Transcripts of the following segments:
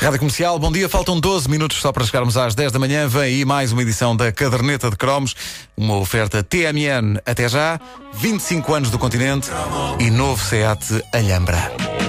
Rádio Comercial, bom dia. Faltam 12 minutos só para chegarmos às 10 da manhã. Vem aí mais uma edição da Caderneta de Cromos, uma oferta TMN até já, 25 anos do continente e novo SEAT Alhambra.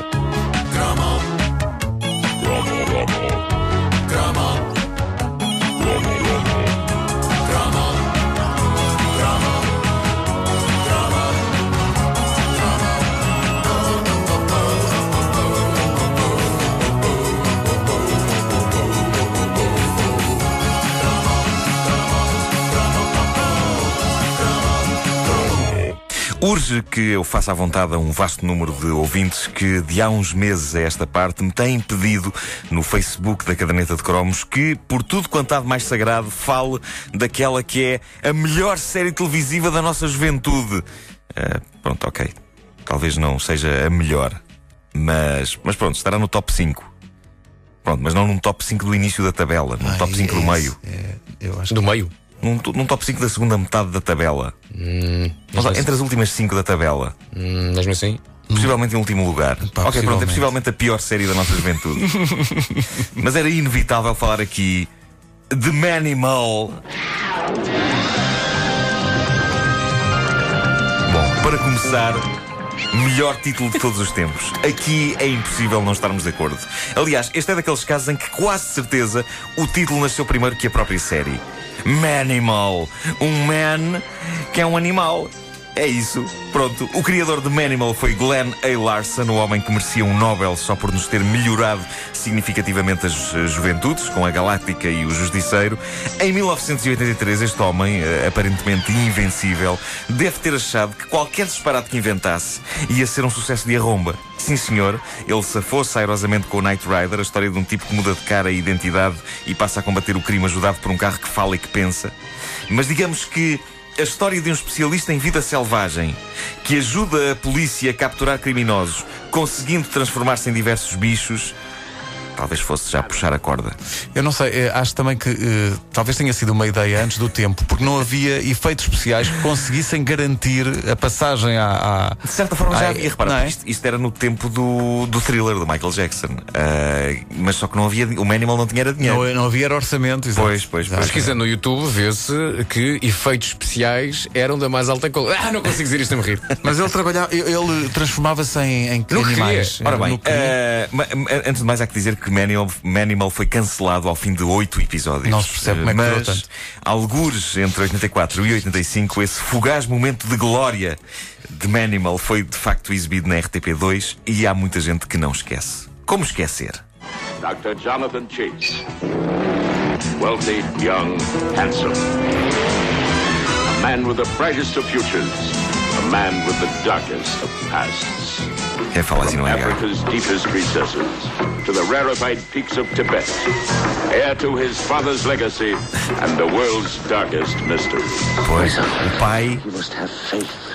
Urge que eu faça à vontade a um vasto número de ouvintes que, de há uns meses a esta parte, me têm pedido no Facebook da Caderneta de Cromos que, por tudo quanto há de mais sagrado, fale daquela que é a melhor série televisiva da nossa juventude. Uh, pronto, ok. Talvez não seja a melhor, mas, mas pronto, estará no top 5. Pronto, mas não num top 5 do início da tabela, num Ai, top 5 do é meio. isso, é, eu acho Do meio? Num, num top 5 da segunda metade da tabela. Hum, entre as últimas 5 da tabela. hum, mesmo assim? Possivelmente em último lugar. ok, pronto, é possivelmente. possivelmente a pior série da nossa juventude. Mas era inevitável falar aqui de Manimal. Bom, para começar, melhor título de todos os tempos. Aqui é impossível não estarmos de acordo. Aliás, este é daqueles casos em que quase certeza o título nasceu primeiro que a própria série. Manimal. Um man que é um animal. É isso. Pronto. O criador de Manimal foi Glenn A. Larson, o homem que merecia um Nobel só por nos ter melhorado significativamente as juventudes, com a Galáctica e o Justiceiro. Em 1983, este homem, eh, aparentemente invencível, deve ter achado que qualquer disparate que inventasse ia ser um sucesso de arromba. Sim, senhor, ele safou-se airosamente com o Knight Rider, a história de um tipo que muda de cara e identidade e passa a combater o crime ajudado por um carro que fala e que pensa. Mas digamos que a história de um especialista em vida selvagem que ajuda a polícia a capturar criminosos, conseguindo transformar-se em diversos bichos, talvez fosse já puxar a corda. Eu não sei, eh, acho também que eh, talvez tenha sido uma ideia antes do tempo, porque não havia efeitos especiais que conseguissem garantir a passagem à. à- De certa forma já à- havia, repara, é? isto, isto era no tempo do, do thriller do Michael Jackson. Ah, mas só que não havia. O Manimal não tinha era dinheiro. Não, não havia era orçamento, exato. Pois, pois, pois. Pesquisando no YouTube, vê-se que efeitos especiais eram da mais alta qualidade. Ah, não consigo dizer isto a me rir. Mas ele trabalhava, ele transformava-se em, em que No que animais? queria. Ora No bem, ma- antes de mais há que dizer que Manimal, Manimal foi cancelado ao fim de oito episódios. Não se percebe como é que Mas, tanto. algures entre 84 e 85, esse fugaz momento de glória de Manimal foi de facto exibido na RTP2 e há muita gente que não esquece. Como esquecer? Dr. Jonathan Chase. Wealthy, young, handsome. A man with the brightest of futures. A man with the darkest of pasts. Quem fala assim não é gago. Africa's deepest recesses to the rarefied peaks of Tibet. Heir to his father's legacy and the world's darkest mysteries. Pois, o pai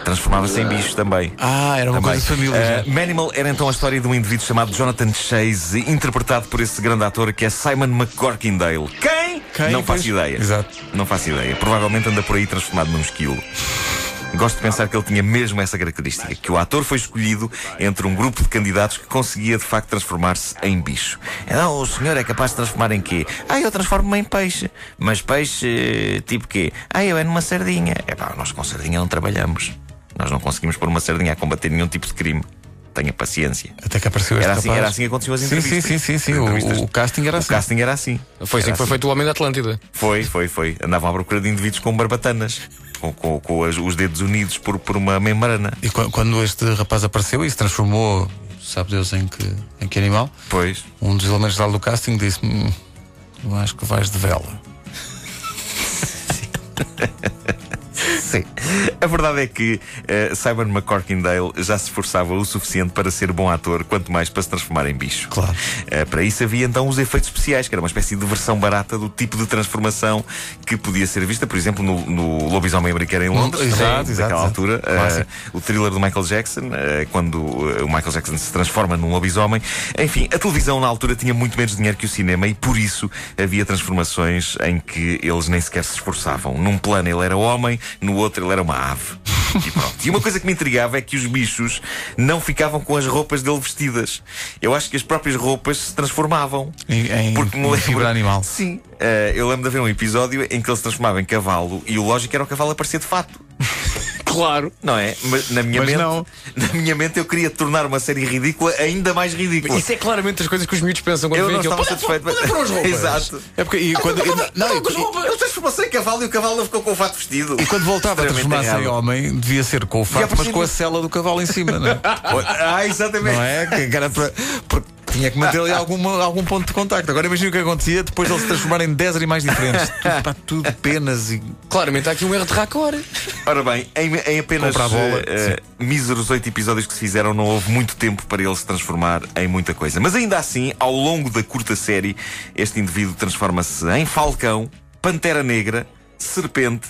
transformava-se em bicho também. Ah, era uma Também. coisa de família. Já. Manimal era então a história de um indivíduo chamado Jonathan Chase, interpretado por esse grande ator que é Simon McCorkindale. Quem? Quem? Não faço Pois. ideia. Exato. Não faço ideia. Provavelmente anda por aí transformado num esquilo. Gosto de pensar que ele tinha mesmo essa característica, que o ator foi escolhido entre um grupo de candidatos que conseguia de facto transformar-se em bicho. Então, o senhor é capaz de transformar em quê? Ah, eu transformo-me em peixe. Mas peixe tipo quê? Ah, eu é numa sardinha. É pá, nós com sardinha não trabalhamos. Nós não conseguimos pôr uma sardinha a combater nenhum tipo de crime. Tenha paciência. Até que apareceu este Era assim, rapaz. era assim que aconteciam as Sim, sim, entrevistas. sim, sim, sim. As O- o casting era o assim. casting era assim. Foi assim que foi feito o Homem da Atlântida. Foi, foi, foi. Andavam à procura de indivíduos com barbatanas, com, com, com os dedos unidos por, por uma membrana. E qu- quando este rapaz apareceu e se transformou, sabe Deus em que, em que animal, Pois. um dos elementos da do casting disse: hum, Eu acho que vais de vela. Sim. A verdade é que eh, Simon McCorkindale já se esforçava o suficiente para ser bom ator, quanto mais para se transformar em bicho. Claro. Eh, para isso havia então os efeitos especiais, que era uma espécie de versão barata do tipo de transformação que podia ser vista, por exemplo, no, no Lobisomem Americano em Londres, Exato, também, exato, daquela exato. altura. Eh, o thriller do Michael Jackson, quando o Michael Jackson se transforma num lobisomem. Enfim, a televisão na altura tinha muito menos dinheiro que o cinema e por isso havia transformações em que eles nem sequer se esforçavam. Num plano ele era homem, no outro ele era uma ave. E pronto. E uma coisa que me intrigava é que os bichos não ficavam com as roupas dele vestidas. Eu acho que as próprias roupas se transformavam. Em, em, Porque me em lembro- animal. Sim. Eh, eu lembro de haver um episódio em que ele se transformava em cavalo e o lógico era o cavalo aparecer de fato. Claro. Não é? Mas na minha Mas mente, não. na minha mente eu queria tornar uma série ridícula ainda mais ridícula. Isso é claramente as coisas que os miúdos pensam quando Eu não estava Olha, satisfeito. olha para as roupas. Exato. É porque e quando, não, e- as roupas. Ele transformou-se em cavalo e o cavalo não ficou com o fato vestido. e quando voltava a transformar-se em homem, devia ser com o fato, mas com a cela do cavalo em cima, não é? Ah, exatamente. Não é? Que era para. Porque tinha que manter ali alguma, algum ponto de contacto. Agora imagina o que acontecia depois de ele se transformar em 10 animais diferentes. Tudo, pá, tudo penas e. Claramente há aqui um erro de racor. Ora bem, em, em apenas bola, eh, míseros oito episódios que se fizeram, não houve muito tempo para ele se transformar em muita coisa. Mas ainda assim, ao longo da curta série, este indivíduo transforma-se em falcão, pantera negra, serpente,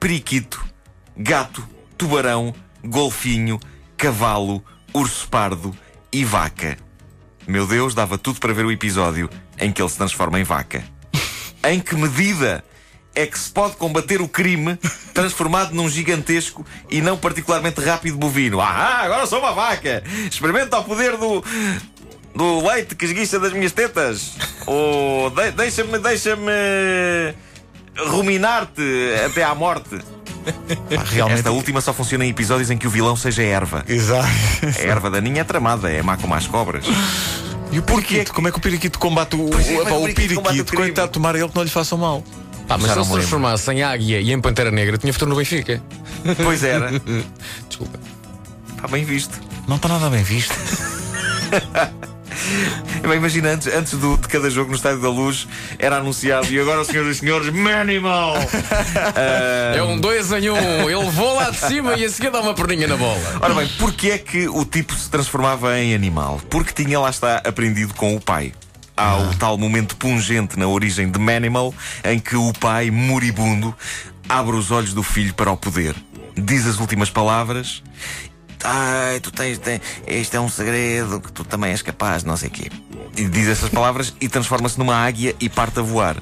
periquito, gato, tubarão, golfinho, cavalo, urso pardo e vaca. Meu Deus, dava tudo para ver o episódio em que ele se transforma em vaca. Em que medida é que se pode combater o crime transformado num gigantesco e não particularmente rápido bovino? Ah, agora sou uma vaca! Experimenta o poder do. do leite que esguicha das minhas tetas! Ou de- deixa-me, deixa-me. ruminar-te até à morte. Pá, realmente. Esta última só funciona em episódios em que o vilão seja erva. Exato. A erva daninha é tramada, é má como as cobras. E o periquito? Como é que o periquito combate o, Pois é, o, é que o o periquito? Coitado, tomar ele que não lhe façam mal. Pá, mas se não ele se transformasse em águia e em pantera negra, tinha futuro no Benfica. Pois era. Desculpa. Está bem visto. Não está nada bem visto. Bem, imagina, antes, antes do, de cada jogo no Estádio da Luz era anunciado e agora, senhoras e senhores, Manimal! É um 2 em 1. Um. Ele voa lá de cima e a seguir dá uma perninha na bola. Ora bem, porquê é que o tipo se transformava em animal? Porque tinha lá está aprendido com o pai. Há o tal momento pungente na origem de Manimal em que o pai, moribundo, abre os olhos do filho para o poder. Diz as últimas palavras. Ai, tu tens. tens este é um segredo que tu também és capaz, não sei o quê. E diz essas palavras e transforma-se numa águia e parte a voar.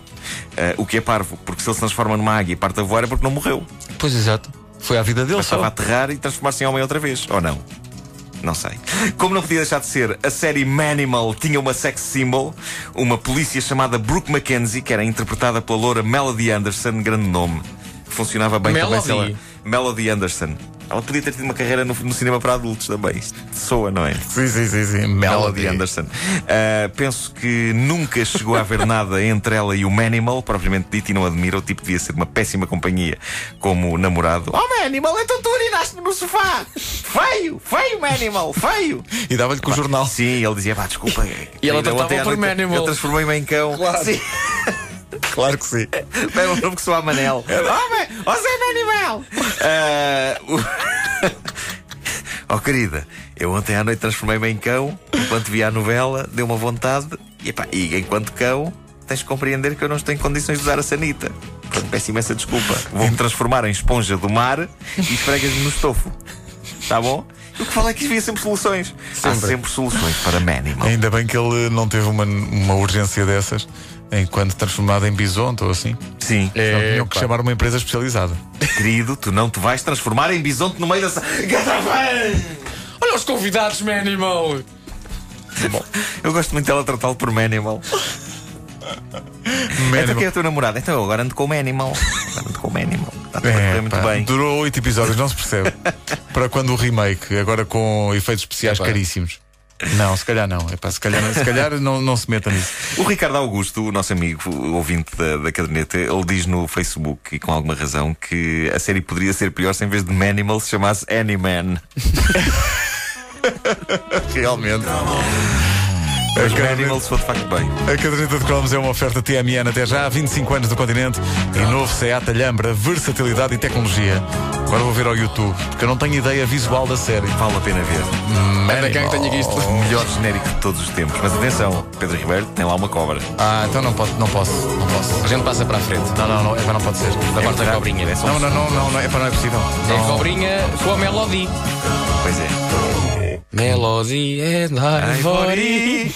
Ah, o que é parvo, porque se ele se transforma numa águia e parte a voar é porque não morreu. Pois exato. Foi a vida dele Bastava só. aterrar e transformar-se em homem outra vez, ou não? Não sei. Como não podia deixar de ser, a série Manimal tinha uma sex symbol, uma polícia chamada Brooke Mackenzie, que era interpretada pela loura Melody Anderson, grande nome. Funcionava bem também se Melody? ela. Melody Anderson. Ela podia ter tido uma carreira no, no cinema para adultos também. Isto soa, não é? Sim, sim, sim, sim. Melody Anderson. Uh, penso que nunca chegou a haver nada entre ela e o Manimal, propriamente dito, e não admiro. O tipo devia ser uma péssima companhia como namorado. Oh, Manimal, então tu urinaste no sofá! Feio! Feio, Manimal! Feio! E dava-lhe com o jornal. Sim, ele dizia, pá, desculpa. E ela eu tratava por Manimal. Eu transformei-me em cão. Claro. Sim. Claro que sim. Bem, um nome que soa a Manel. Homem, ó Zé Manimal! Ah, o- Oh querida, eu ontem à noite transformei-me em cão, enquanto via a novela, deu uma vontade, e, epá, e enquanto cão, tens de compreender que eu não estou em condições de usar a sanita. Portanto, peço imensa desculpa. Vou-me transformar em esponja do mar e esfregas-me no estofo. Tá bom? O que falo é que havia sempre soluções. Há Sempre. sempre soluções para Manimal. Ainda bem que ele não teve uma, uma urgência dessas enquanto transformado em bisonte ou assim. Sim. Não É, tinham que pá. chamar uma empresa especializada. Querido, tu não te vais transformar em bisonte no meio da. sa- Gatafã! Olha os convidados, Manimal. Eu gosto muito dela tratá-lo por Manimal. Então quem é o teu namorado? Então eu agora ando com o Manimal. Agora ando com o Manimal. Está tudo a É, muito pá, bem. Durou oito episódios, não se percebe. Para quando o remake, agora com efeitos especiais Epá. caríssimos. Não, se calhar não. Epá, se calhar, se calhar não, não se meta nisso. O Ricardo Augusto, o nosso amigo, ouvinte da, da caderneta, ele diz no Facebook, e com alguma razão, que a série poderia ser pior se em vez de Manimal se chamasse Anyman. Realmente. Mas A caderneta- Manimal se for de facto bem. A caderneta de cromos é uma oferta TMN até já há 25 anos do continente e novo Seat Alhambra, versatilidade e tecnologia. Agora vou ver ao YouTube, porque eu não tenho ideia visual da série. Vale a pena ver. Anda cá que tenho aqui isto. O melhor genérico de todos os tempos. Mas atenção, Pedro Ribeiro tem lá uma cobra. Ah, então não, pode, não posso, não posso. A gente passa para a frente. Não, não, não, epá, não pode ser. Da parte da cobrinha. É Não, não, não, não, não, epá, não é possível. É cobrinha com a Melody. Pois é. Melody and Ivory.